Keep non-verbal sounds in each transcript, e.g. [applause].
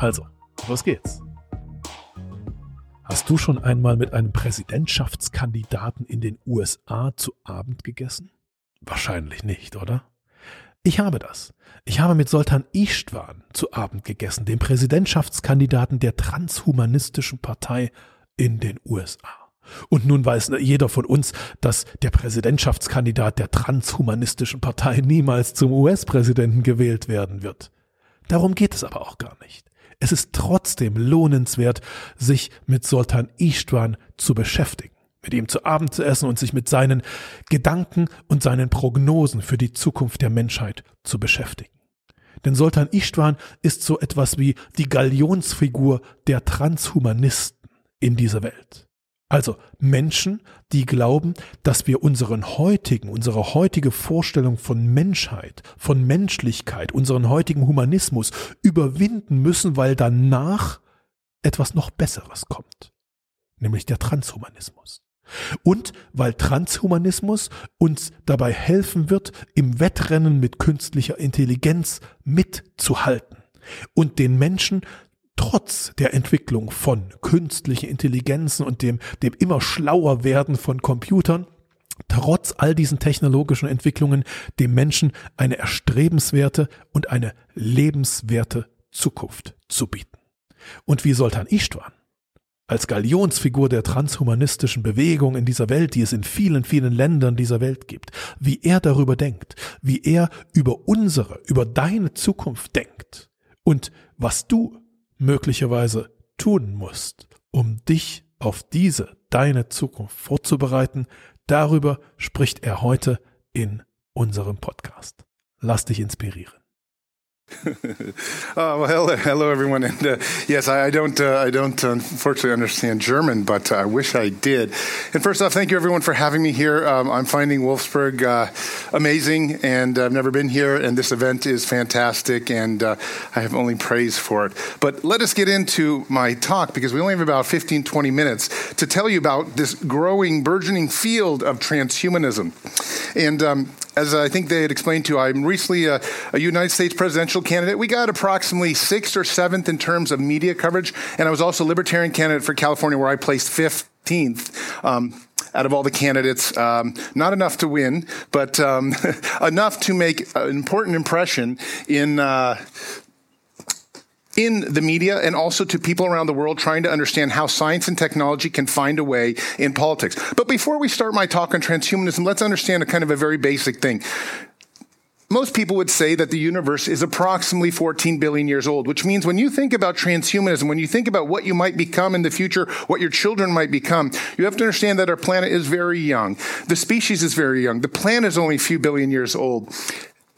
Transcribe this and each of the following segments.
Also, los geht's. Hast du schon einmal mit einem Präsidentschaftskandidaten in den USA zu Abend gegessen? Wahrscheinlich nicht, oder? Ich habe das. Ich habe mit Soltan Istvan zu Abend gegessen, dem Präsidentschaftskandidaten der transhumanistischen Partei in den USA. Und nun weiß jeder von uns, dass der Präsidentschaftskandidat der transhumanistischen Partei niemals zum US-Präsidenten gewählt werden wird. Darum geht es aber auch gar nicht. Es ist trotzdem lohnenswert, sich mit Sultan Istvan zu beschäftigen, mit ihm zu Abend zu essen und sich mit seinen Gedanken und seinen Prognosen für die Zukunft der Menschheit zu beschäftigen. Denn Sultan Istvan ist so etwas wie die Galionsfigur der Transhumanisten in dieser Welt. Also Menschen, die glauben, dass wir unseren heutigen, unsere heutige Vorstellung von Menschheit, von Menschlichkeit, unseren heutigen Humanismus überwinden müssen, weil danach etwas noch Besseres kommt, nämlich der Transhumanismus. Und weil Transhumanismus uns dabei helfen wird, im Wettrennen mit künstlicher Intelligenz mitzuhalten und den Menschen trotz der Entwicklung von künstlichen Intelligenzen und dem, dem immer schlauer werden von Computern, trotz all diesen technologischen Entwicklungen dem Menschen eine erstrebenswerte und eine lebenswerte Zukunft zu bieten. Und wie Soltan Istvan als Galionsfigur der transhumanistischen Bewegung in dieser Welt, die es in vielen, vielen Ländern dieser Welt gibt, wie er darüber denkt, wie er über unsere, über deine Zukunft denkt und was du möglicherweise tun musst, um dich auf diese, deine Zukunft vorzubereiten, darüber spricht er heute in unserem Podcast. Lass dich inspirieren. [laughs] uh, well, hello, hello, everyone, and uh, yes, I, I don't, uh, I don't unfortunately understand German, but I wish I did. And first off, thank you everyone for having me here. Um, I'm finding Wolfsburg uh, amazing, and I've never been here, and this event is fantastic, and uh, I have only praise for it. But let us get into my talk because we only have about 15, 20 minutes to tell you about this growing, burgeoning field of transhumanism, and. Um, as I think they had explained to you, I'm recently a, a, United States presidential candidate. We got approximately sixth or seventh in terms of media coverage, and I was also libertarian candidate for California, where I placed 15th. Um, out of all the candidates, um, not enough to win, but um, [laughs] enough to make an important impression in uh, in the media and also to people around the world trying to understand how science and technology can find a way in politics. But before we start my talk on transhumanism, let's understand a kind of a very basic thing. Most people would say that the universe is approximately 14 billion years old, which means when you think about transhumanism, when you think about what you might become in the future, what your children might become, you have to understand that our planet is very young. The species is very young. The planet is only a few billion years old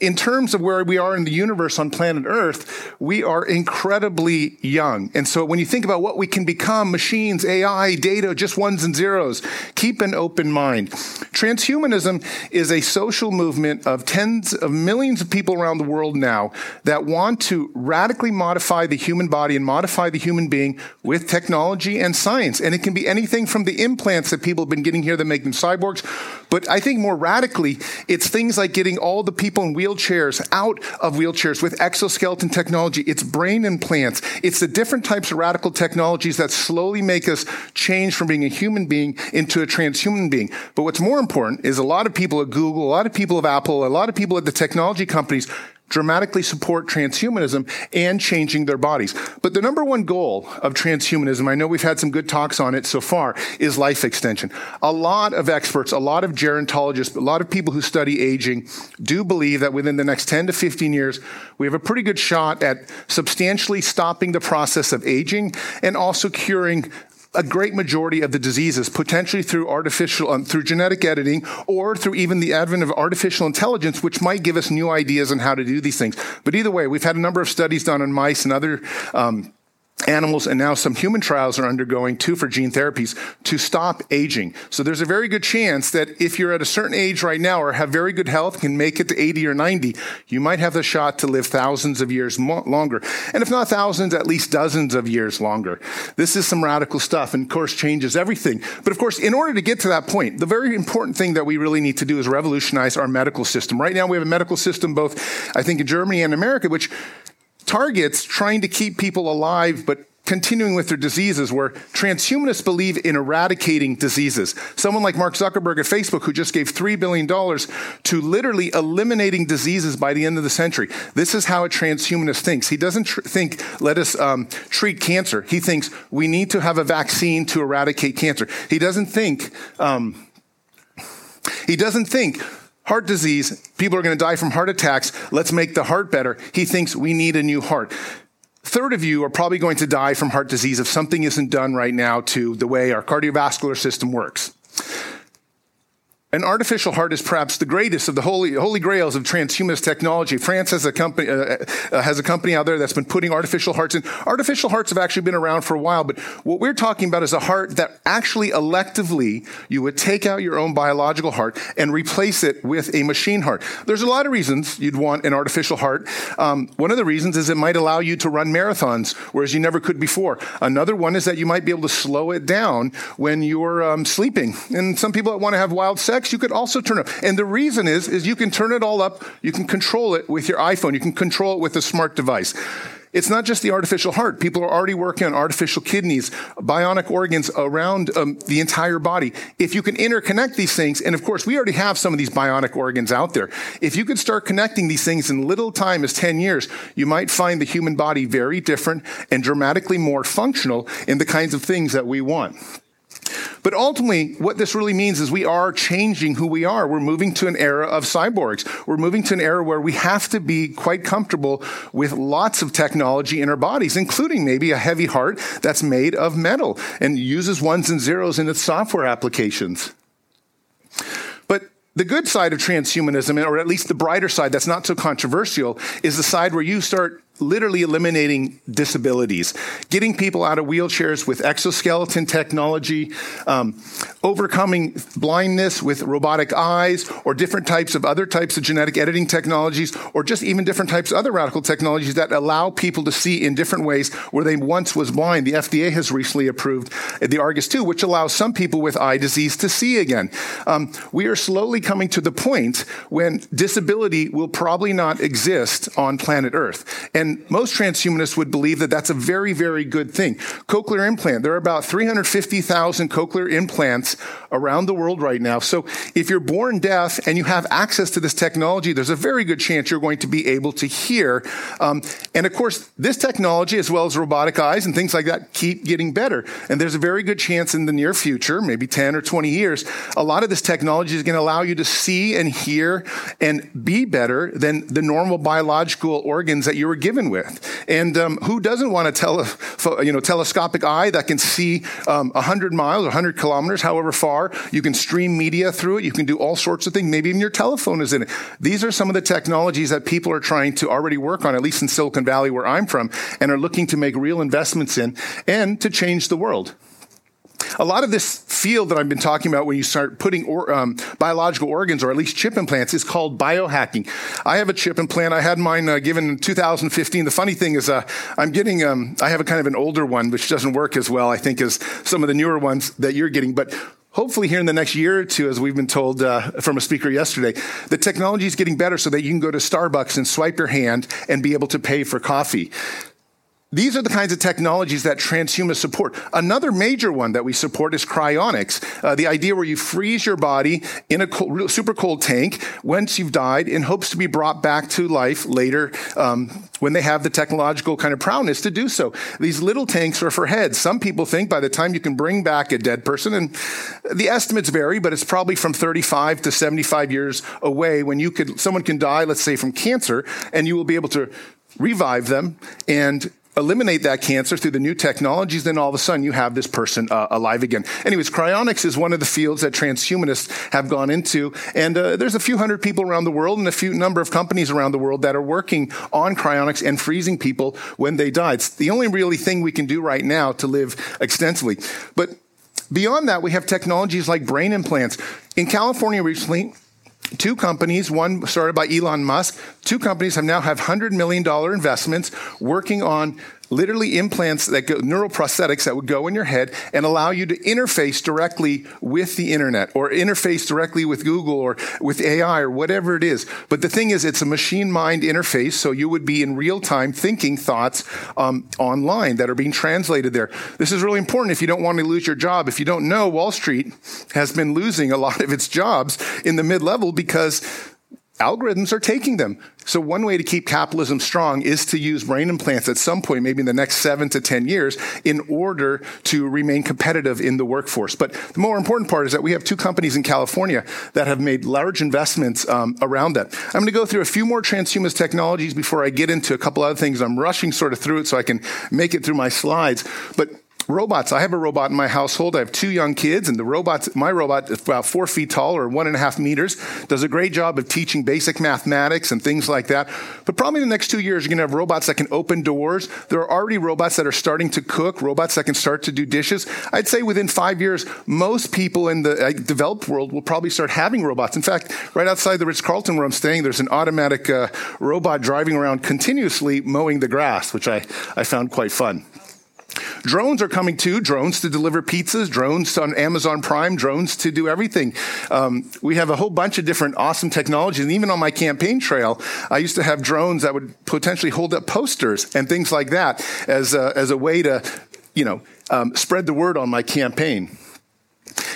in terms of where we are in the universe on planet Earth, we are incredibly young. And so when you think about what we can become, machines, AI, data, just ones and zeros, keep an open mind. Transhumanism is a social movement of tens of millions of people around the world now that want to radically modify the human body and modify the human being with technology and science. And it can be anything from the implants that people have been getting here that make them cyborgs. But I think more radically, it's things like getting all the people in wheelchairs out of wheelchairs with exoskeleton technology. It's brain implants. It's the different types of radical technologies that slowly make us change from being a human being into a transhuman being. But what's more important is a lot of people at Google, a lot of people at Apple, a lot of people at the technology companies dramatically support transhumanism and changing their bodies. But the number one goal of transhumanism, I know we've had some good talks on it so far, is life extension. A lot of experts, a lot of gerontologists, a lot of people who study aging do believe that within the next 10 to 15 years, we have a pretty good shot at substantially stopping the process of aging and also curing a great majority of the diseases, potentially through artificial, um, through genetic editing, or through even the advent of artificial intelligence, which might give us new ideas on how to do these things. But either way, we've had a number of studies done on mice and other um, animals and now some human trials are undergoing too for gene therapies to stop aging. So there's a very good chance that if you're at a certain age right now or have very good health, can make it to 80 or 90, you might have the shot to live thousands of years mo- longer. And if not thousands, at least dozens of years longer. This is some radical stuff and of course changes everything. But of course, in order to get to that point, the very important thing that we really need to do is revolutionize our medical system. Right now we have a medical system both, I think, in Germany and America, which targets trying to keep people alive, but continuing with their diseases, where transhumanists believe in eradicating diseases. Someone like Mark Zuckerberg at Facebook, who just gave $3 billion to literally eliminating diseases by the end of the century. This is how a transhumanist thinks. He doesn't tr- think, let us um, treat cancer. He thinks we need to have a vaccine to eradicate cancer. He doesn't think, um, he doesn't think, heart disease, people are going to die from heart attacks. Let's make the heart better. He thinks we need a new heart. Third of you are probably going to die from heart disease if something isn't done right now to the way our cardiovascular system works. An artificial heart is perhaps the greatest of the holy, holy grails of transhumanist technology. France has a company, uh, uh, has a company out there that's been putting artificial hearts in. Artificial hearts have actually been around for a while, but what we're talking about is a heart that actually electively you would take out your own biological heart and replace it with a machine heart. There's a lot of reasons you'd want an artificial heart. Um, one of the reasons is it might allow you to run marathons, whereas you never could before. Another one is that you might be able to slow it down when you're um, sleeping. And some people that want to have wild sex you could also turn up. And the reason is, is you can turn it all up. You can control it with your iPhone. You can control it with a smart device. It's not just the artificial heart. People are already working on artificial kidneys, bionic organs around um, the entire body. If you can interconnect these things, and of course, we already have some of these bionic organs out there. If you could start connecting these things in little time as 10 years, you might find the human body very different and dramatically more functional in the kinds of things that we want. But ultimately, what this really means is we are changing who we are. We're moving to an era of cyborgs. We're moving to an era where we have to be quite comfortable with lots of technology in our bodies, including maybe a heavy heart that's made of metal and uses ones and zeros in its software applications. But the good side of transhumanism, or at least the brighter side that's not so controversial, is the side where you start literally eliminating disabilities, getting people out of wheelchairs with exoskeleton technology, um, overcoming blindness with robotic eyes, or different types of other types of genetic editing technologies, or just even different types of other radical technologies that allow people to see in different ways where they once was blind. The FDA has recently approved the Argus 2, which allows some people with eye disease to see again. Um, we are slowly coming to the point when disability will probably not exist on planet Earth. And and most transhumanists would believe that that's a very, very good thing. Cochlear implant. There are about 350,000 cochlear implants around the world right now. So if you're born deaf and you have access to this technology, there's a very good chance you're going to be able to hear. Um, and of course, this technology, as well as robotic eyes and things like that, keep getting better. And there's a very good chance in the near future, maybe 10 or 20 years, a lot of this technology is going to allow you to see and hear and be better than the normal biological organs that you were given with. And um, who doesn't want a tele, you know, telescopic eye that can see um, 100 miles, 100 kilometers, however far? You can stream media through it. You can do all sorts of things. Maybe even your telephone is in it. These are some of the technologies that people are trying to already work on, at least in Silicon Valley, where I'm from, and are looking to make real investments in and to change the world. A lot of this field that I've been talking about when you start putting or, um, biological organs or at least chip implants is called biohacking. I have a chip implant. I had mine uh, given in 2015. The funny thing is, uh, I'm getting, um, I have a kind of an older one, which doesn't work as well, I think, as some of the newer ones that you're getting. But hopefully here in the next year or two, as we've been told uh, from a speaker yesterday, the technology is getting better so that you can go to Starbucks and swipe your hand and be able to pay for coffee. These are the kinds of technologies that transhumanists support. Another major one that we support is cryonics, uh, the idea where you freeze your body in a cold, super cold tank once you've died in hopes to be brought back to life later um, when they have the technological kind of prowess to do so. These little tanks are for heads. Some people think by the time you can bring back a dead person, and the estimates vary, but it's probably from 35 to 75 years away when you could, someone can die, let's say from cancer, and you will be able to revive them and eliminate that cancer through the new technologies, then all of a sudden you have this person uh, alive again. Anyways, cryonics is one of the fields that transhumanists have gone into, and uh, there's a few hundred people around the world and a few number of companies around the world that are working on cryonics and freezing people when they die. It's the only really thing we can do right now to live extensively. But beyond that, we have technologies like brain implants. In California recently, two companies, one started by Elon Musk, two companies have now have $100 million investments working on literally implants that go, neural prosthetics that would go in your head and allow you to interface directly with the internet or interface directly with Google or with AI or whatever it is. But the thing is, it's a machine mind interface, so you would be in real time thinking thoughts um, online that are being translated there. This is really important if you don't want to lose your job. If you don't know, Wall Street has been losing a lot of its jobs in the mid level because algorithms are taking them. So one way to keep capitalism strong is to use brain implants at some point, maybe in the next seven to 10 years, in order to remain competitive in the workforce. But the more important part is that we have two companies in California that have made large investments um, around that. I'm going to go through a few more transhumanist technologies before I get into a couple other things. I'm rushing sort of through it so I can make it through my slides. But robots. I have a robot in my household. I have two young kids, and the robot, my robot, is about four feet tall or one and a half meters, does a great job of teaching basic mathematics and things like that. But probably in the next two years, you're going to have robots that can open doors. There are already robots that are starting to cook, robots that can start to do dishes. I'd say within five years, most people in the developed world will probably start having robots. In fact, right outside the Ritz Carlton where I'm staying, there's an automatic uh, robot driving around continuously mowing the grass, which I, I found quite fun. Drones are coming too. Drones to deliver pizzas, drones on Amazon Prime, drones to do everything. Um, we have a whole bunch of different awesome technologies. And even on my campaign trail, I used to have drones that would potentially hold up posters and things like that as a, as a way to, you know, um, spread the word on my campaign.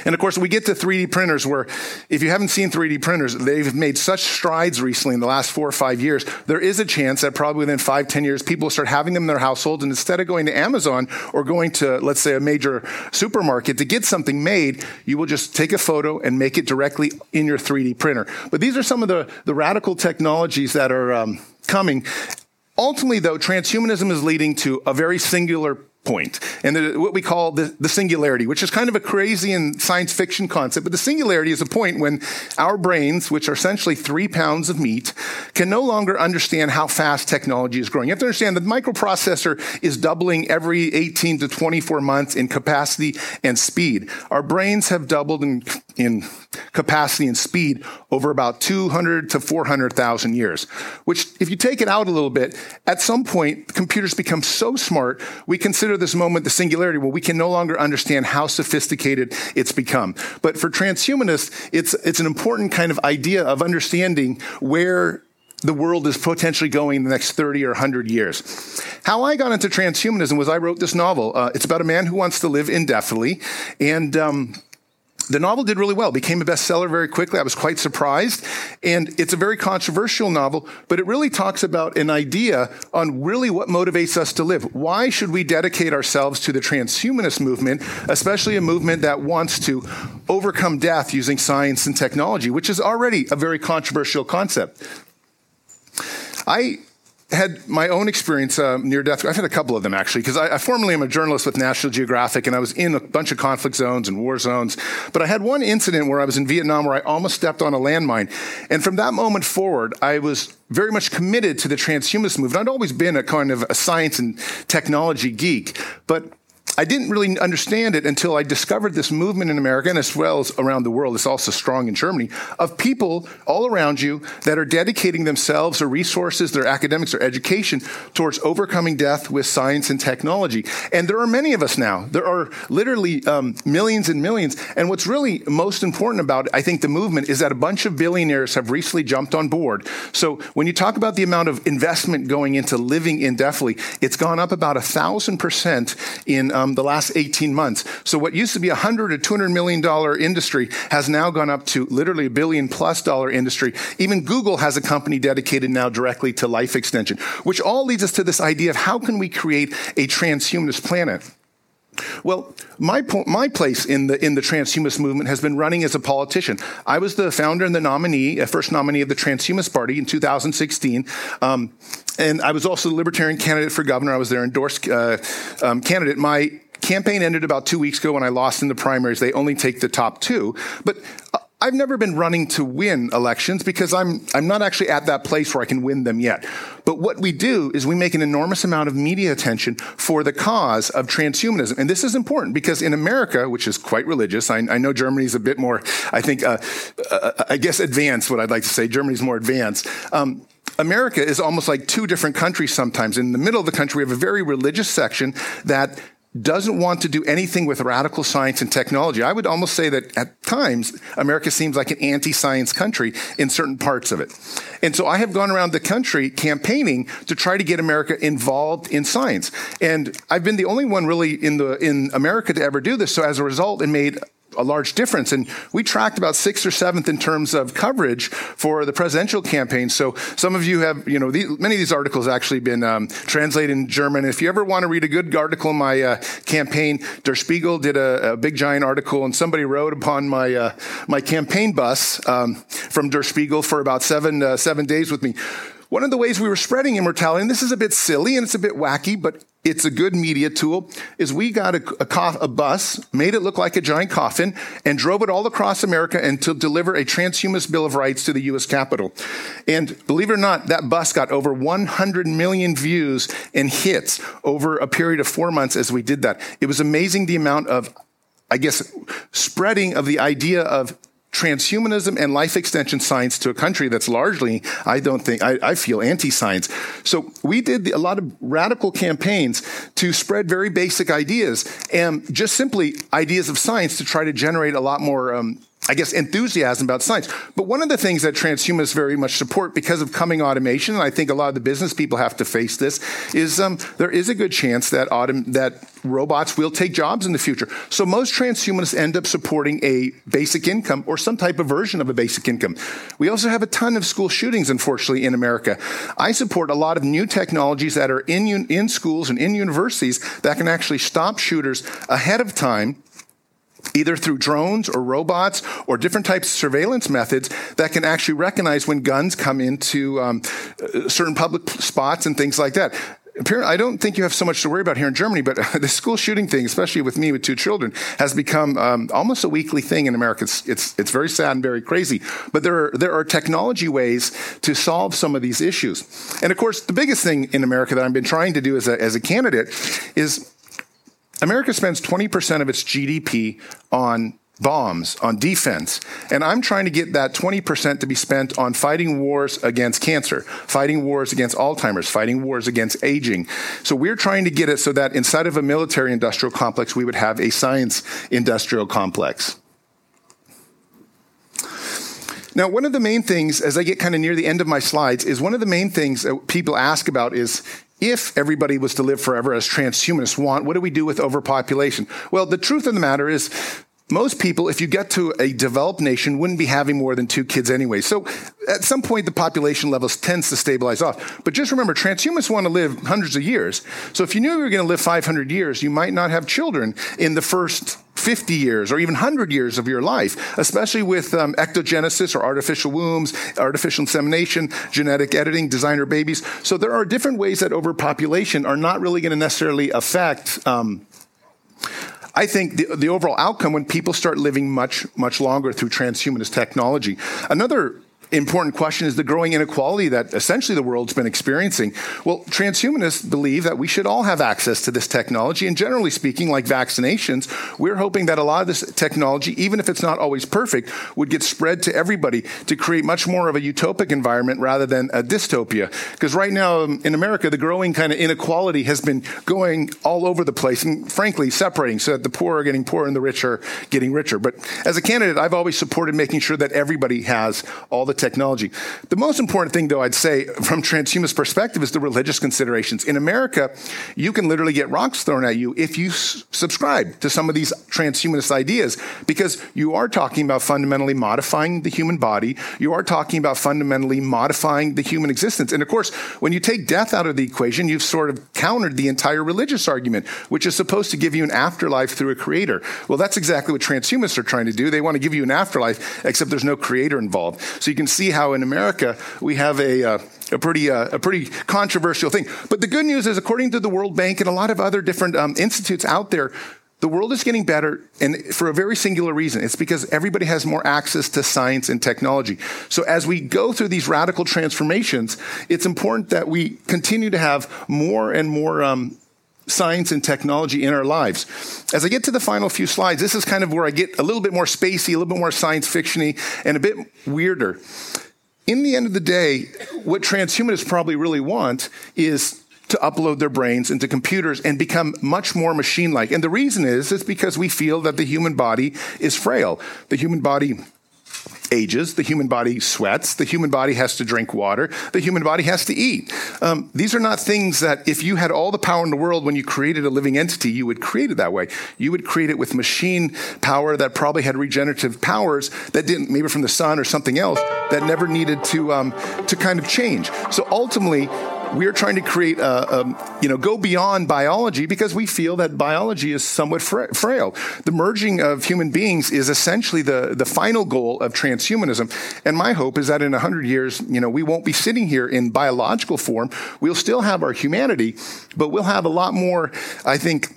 And of course, we get to 3D printers where if you haven't seen 3D printers, they've made such strides recently in the last four or five years. There is a chance that probably within five, ten years, people will start having them in their households. And instead of going to Amazon or going to, let's say, a major supermarket to get something made, you will just take a photo and make it directly in your 3D printer. But these are some of the, the radical technologies that are um, coming. Ultimately, though, transhumanism is leading to a very singular point, and the, what we call the, the singularity, which is kind of a crazy and science fiction concept. But the singularity is a point when our brains, which are essentially three pounds of meat, can no longer understand how fast technology is growing. You have to understand that the microprocessor is doubling every 18 to 24 months in capacity and speed. Our brains have doubled in, in capacity and speed over about 200 to 400,000 years, which if you take it out a little bit, at some point, computers become so smart, we consider consider this moment the singularity where we can no longer understand how sophisticated it's become. But for transhumanists, it's, it's an important kind of idea of understanding where the world is potentially going in the next 30 or 100 years. How I got into transhumanism was I wrote this novel. Uh, it's about a man who wants to live indefinitely. And um, the novel did really well, became a bestseller very quickly. I was quite surprised. And it's a very controversial novel, but it really talks about an idea on really what motivates us to live. Why should we dedicate ourselves to the transhumanist movement, especially a movement that wants to overcome death using science and technology, which is already a very controversial concept? I had my own experience uh, near death. I've had a couple of them actually, because I, I, formerly am a journalist with National Geographic, and I was in a bunch of conflict zones and war zones. But I had one incident where I was in Vietnam where I almost stepped on a landmine, and from that moment forward, I was very much committed to the transhumanist movement. I'd always been a kind of a science and technology geek, but I didn't really understand it until I discovered this movement in America and as well as around the world. It's also strong in Germany of people all around you that are dedicating themselves or resources, their academics or education towards overcoming death with science and technology. And there are many of us now. There are literally um, millions and millions. And what's really most important about, I think, the movement is that a bunch of billionaires have recently jumped on board. So when you talk about the amount of investment going into living indefinitely, it's gone up about a thousand percent in um, the last 18 months. So what used to be a 100 or 200 million dollar industry has now gone up to literally a billion plus dollar industry. Even Google has a company dedicated now directly to life extension, which all leads us to this idea of how can we create a transhumanist planet? Well, my po- my place in the in the transhumanist movement has been running as a politician. I was the founder and the nominee, uh, first nominee of the Transhumanist Party in 2016, um, and I was also the Libertarian candidate for governor. I was their endorsed uh, um, candidate. My campaign ended about two weeks ago when I lost in the primaries. They only take the top two, but. I've never been running to win elections because I'm, I'm not actually at that place where I can win them yet. But what we do is we make an enormous amount of media attention for the cause of transhumanism. And this is important because in America, which is quite religious, I, I know Germany's a bit more, I think, uh, uh, I guess advanced, what I'd like to say. Germany's more advanced. Um, America is almost like two different countries sometimes. In the middle of the country, we have a very religious section that doesn't want to do anything with radical science and technology. I would almost say that at times, America seems like an anti science country in certain parts of it. And so I have gone around the country campaigning to try to get America involved in science. And I've been the only one really in, the, in America to ever do this. So as a result, it made a large difference. And we tracked about sixth or seventh in terms of coverage for the presidential campaign. So some of you have, you know, many of these articles actually been um, translated in German. If you ever want to read a good article in my uh, campaign, Der Spiegel did a, a, big giant article, and somebody wrote upon my uh, my campaign bus um, from Der Spiegel for about seven uh, seven days with me. One of the ways we were spreading immortality, and this is a bit silly and it's a bit wacky, but it's a good media tool, is we got a, a, a, bus, made it look like a giant coffin, and drove it all across America and to deliver a transhumanist Bill of Rights to the U.S. Capitol. And believe it or not, that bus got over 100 million views and hits over a period of four months as we did that. It was amazing the amount of I guess, spreading of the idea of transhumanism and life extension science to a country that's largely, I don't think, I, I feel anti science. So we did a lot of radical campaigns to spread very basic ideas and just simply ideas of science to try to generate a lot more um, I guess, enthusiasm about science. But one of the things that transhumanists very much support because of coming automation, and I think a lot of the business people have to face this, is um, there is a good chance that autom- that robots will take jobs in the future. So most transhumanists end up supporting a basic income or some type of version of a basic income. We also have a ton of school shootings, unfortunately, in America. I support a lot of new technologies that are in, in schools and in universities that can actually stop shooters ahead of time either through drones or robots or different types of surveillance methods that can actually recognize when guns come into um, uh, certain public spots and things like that. I don't think you have so much to worry about here in Germany, but [laughs] the school shooting thing, especially with me with two children, has become um, almost a weekly thing in America. It's, it's, it's very sad and very crazy. But there are, there are technology ways to solve some of these issues. And of course, the biggest thing in America that I've been trying to do as a, as a candidate is America spends 20% of its GDP on bombs, on defense. And I'm trying to get that 20% to be spent on fighting wars against cancer, fighting wars against Alzheimer's, fighting wars against aging. So we're trying to get it so that inside of a military industrial complex, we would have a science industrial complex. Now, one of the main things, as I get kind of near the end of my slides, is one of the main things that people ask about is if everybody was to live forever as transhumanists want, what do we do with overpopulation? Well, the truth of the matter is most people, if you get to a developed nation, wouldn't be having more than two kids anyway. So at some point, the population levels tends to stabilize off. But just remember, transhumanists want to live hundreds of years. So if you knew you were going to live 500 years, you might not have children in the first 50 years or even 100 years of your life, especially with um, ectogenesis or artificial wombs, artificial insemination, genetic editing, designer babies. So there are different ways that overpopulation are not really going to necessarily affect um, I think the, the overall outcome when people start living much, much longer through transhumanist technology. Another important question is the growing inequality that essentially the world's been experiencing. Well, transhumanists believe that we should all have access to this technology. And generally speaking, like vaccinations, we're hoping that a lot of this technology, even if it's not always perfect, would get spread to everybody to create much more of a utopic environment rather than a dystopia. Because right now um, in America, the growing kind of inequality has been going all over the place and frankly separating so that the poor are getting poorer and the rich are getting richer. But as a candidate, I've always supported making sure that everybody has all the technology. The most important thing, though, I'd say from transhumanist perspective is the religious considerations. In America, you can literally get rocks thrown at you if you s- subscribe to some of these transhumanist ideas because you are talking about fundamentally modifying the human body. You are talking about fundamentally modifying the human existence. And of course, when you take death out of the equation, you've sort of countered the entire religious argument, which is supposed to give you an afterlife through a creator. Well, that's exactly what transhumanists are trying to do. They want to give you an afterlife, except there's no creator involved. So you can see how in America we have a, uh, a pretty uh, a pretty controversial thing. But the good news is, according to the World Bank and a lot of other different um, institutes out there, the world is getting better, and for a very singular reason. It's because everybody has more access to science and technology. So, as we go through these radical transformations, it's important that we continue to have more and more um, science and technology in our lives. As I get to the final few slides, this is kind of where I get a little bit more spacey, a little bit more science fictiony, and a bit weirder. In the end of the day, what transhumanists probably really want is to upload their brains into computers and become much more machine like. And the reason is, is because we feel that the human body is frail. The human body ages, the human body sweats, the human body has to drink water, the human body has to eat. Um, these are not things that if you had all the power in the world when you created a living entity, you would create it that way. You would create it with machine power that probably had regenerative powers that didn't, maybe from the sun or something else, that never needed to, um, to kind of change. So ultimately, we are trying to create, a, a, you know, go beyond biology because we feel that biology is somewhat fra- frail. The merging of human beings is essentially the, the final goal of transhumanism. And my hope is that in 100 years, you know, we won't be sitting here in biological form. We'll still have our humanity, but we'll have a lot more, I think,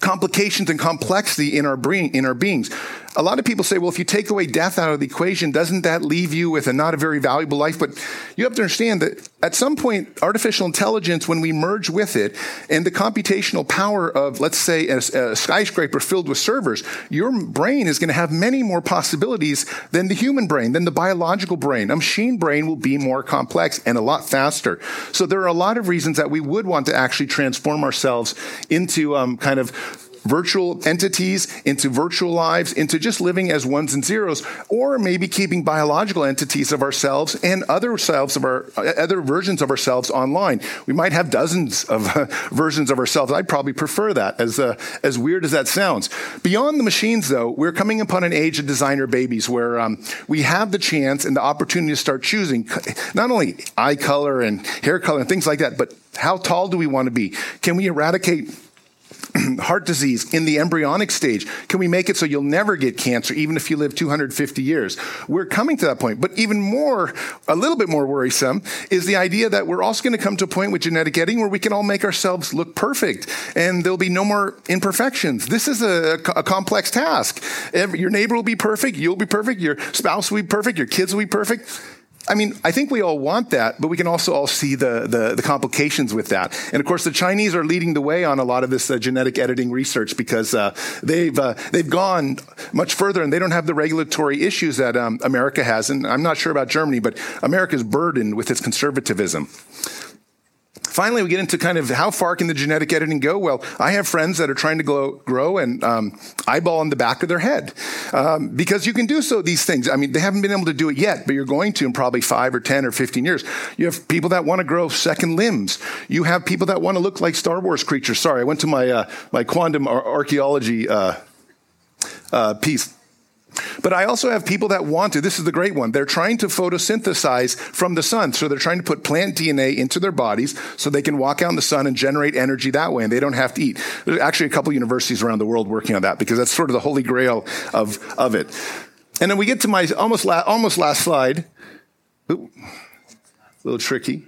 complications and complexity in our brain, in our beings. A lot of people say, well, if you take away death out of the equation, doesn't that leave you with a not a very valuable life? But you have to understand that at some point, artificial intelligence, when we merge with it and the computational power of, let's say, a, a skyscraper filled with servers, your brain is going to have many more possibilities than the human brain, than the biological brain. A machine brain will be more complex and a lot faster. So there are a lot of reasons that we would want to actually transform ourselves into um, kind of virtual entities, into virtual lives, into just living as ones and zeros, or maybe keeping biological entities of ourselves and other selves of our other versions of ourselves online. We might have dozens of uh, [laughs] versions of ourselves. I'd probably prefer that, as uh, as weird as that sounds. Beyond the machines, though, we're coming upon an age of designer babies where um, we have the chance and the opportunity to start choosing not only eye color and hair color and things like that, but how tall do we want to be? Can we eradicate [clears throat] heart disease in the embryonic stage? Can we make it so you'll never get cancer, even if you live 250 years? We're coming to that point. But even more, a little bit more worrisome, is the idea that we're also going to come to a point with genetic editing where we can all make ourselves look perfect and there'll be no more imperfections. This is a, a complex task. Every, your neighbor will be perfect, you'll be perfect, your spouse will be perfect, your kids will be perfect I mean, I think we all want that, but we can also all see the, the, the, complications with that. And of course, the Chinese are leading the way on a lot of this uh, genetic editing research because uh, they've, uh, they've gone much further and they don't have the regulatory issues that um, America has. And I'm not sure about Germany, but America's burdened with its conservatism. Finally, we get into kind of how far can the genetic editing go? Well, I have friends that are trying to grow, grow an um, eyeball in the back of their head um, because you can do so these things. I mean, they haven't been able to do it yet, but you're going to in probably five or 10 or 15 years. You have people that want to grow second limbs. You have people that want to look like Star Wars creatures. Sorry, I went to my, uh, my quantum ar- archaeology uh, uh, piece but I also have people that want to. This is the great one. They're trying to photosynthesize from the sun. So they're trying to put plant DNA into their bodies so they can walk out in the sun and generate energy that way and they don't have to eat. There's actually a couple universities around the world working on that because that's sort of the holy grail of, of it. And then we get to my almost, la- almost last slide. Ooh, a little tricky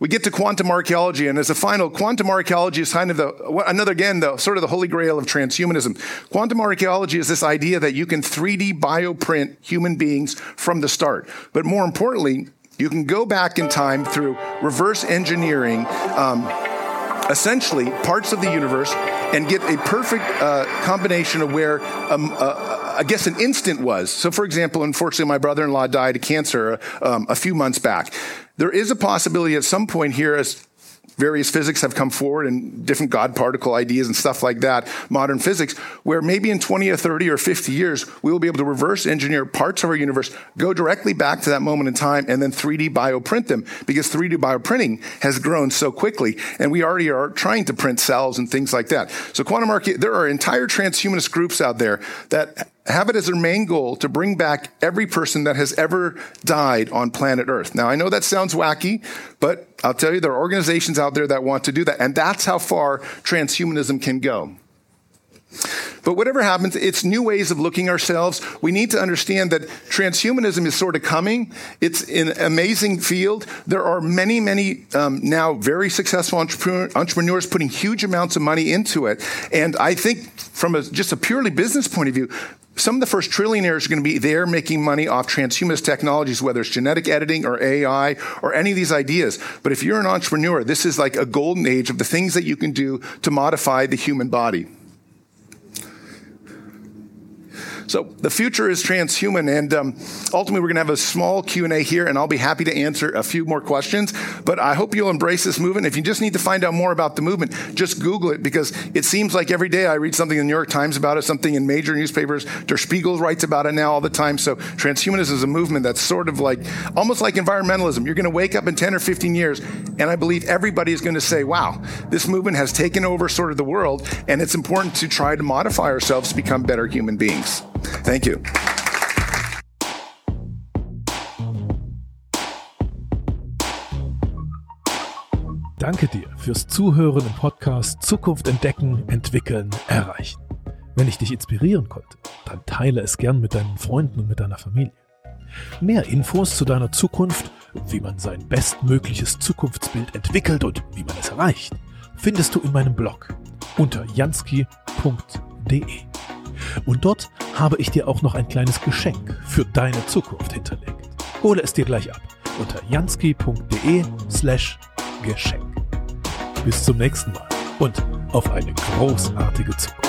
we get to quantum archaeology, and as a final, quantum archaeology is kind of the another again the sort of the holy grail of transhumanism. Quantum archaeology is this idea that you can 3D bioprint human beings from the start, but more importantly, you can go back in time through reverse engineering. Um, essentially, parts of the universe and get a perfect uh, combination of where um, uh, I guess an instant was. So, for example, unfortunately, my brother in law died of cancer um, a few months back. There is a possibility at some point here, as various physics have come forward and different God particle ideas and stuff like that, modern physics, where maybe in 20 or 30 or 50 years, we will be able to reverse engineer parts of our universe, go directly back to that moment in time, and then 3D bioprint them because 3D bioprinting has grown so quickly. And we already are trying to print cells and things like that. So quantum archaeology, there are entire transhumanist groups out there that have it as their main goal to bring back every person that has ever died on planet Earth. Now, I know that sounds wacky, but I'll tell you, there are organizations out there that want to do that. And that's how far transhumanism can go. But whatever happens, it's new ways of looking ourselves. We need to understand that transhumanism is sort of coming. It's an amazing field. There are many, many um, now very successful entrepreneur, entrepreneurs putting huge amounts of money into it. And I think from a, just a purely business point of view, some of the first trillionaires are going to be there making money off transhumanist technologies, whether it's genetic editing or AI or any of these ideas. But if you're an entrepreneur, this is like a golden age of the things that you can do to modify the human body. So the future is transhuman, and um, ultimately we're going to have a small Q and A here, and I'll be happy to answer a few more questions. But I hope you'll embrace this movement. If you just need to find out more about the movement, just Google it because it seems like every day I read something in the New York Times about it, something in major newspapers. Der Spiegel writes about it now all the time. So transhumanism is a movement that's sort of like almost like environmentalism. You're going to wake up in 10 or 15 years, and I believe everybody is going to say, "Wow, this movement has taken over sort of the world, and it's important to try to modify ourselves to become better human beings." Thank you. Danke dir fürs Zuhören im Podcast Zukunft entdecken, entwickeln, erreichen. Wenn ich dich inspirieren konnte, dann teile es gern mit deinen Freunden und mit deiner Familie. Mehr Infos zu deiner Zukunft, wie man sein bestmögliches Zukunftsbild entwickelt und wie man es erreicht, findest du in meinem Blog unter jansky.de. Und dort habe ich dir auch noch ein kleines Geschenk für deine Zukunft hinterlegt. Hole es dir gleich ab unter jansky.de slash Geschenk. Bis zum nächsten Mal und auf eine großartige Zukunft.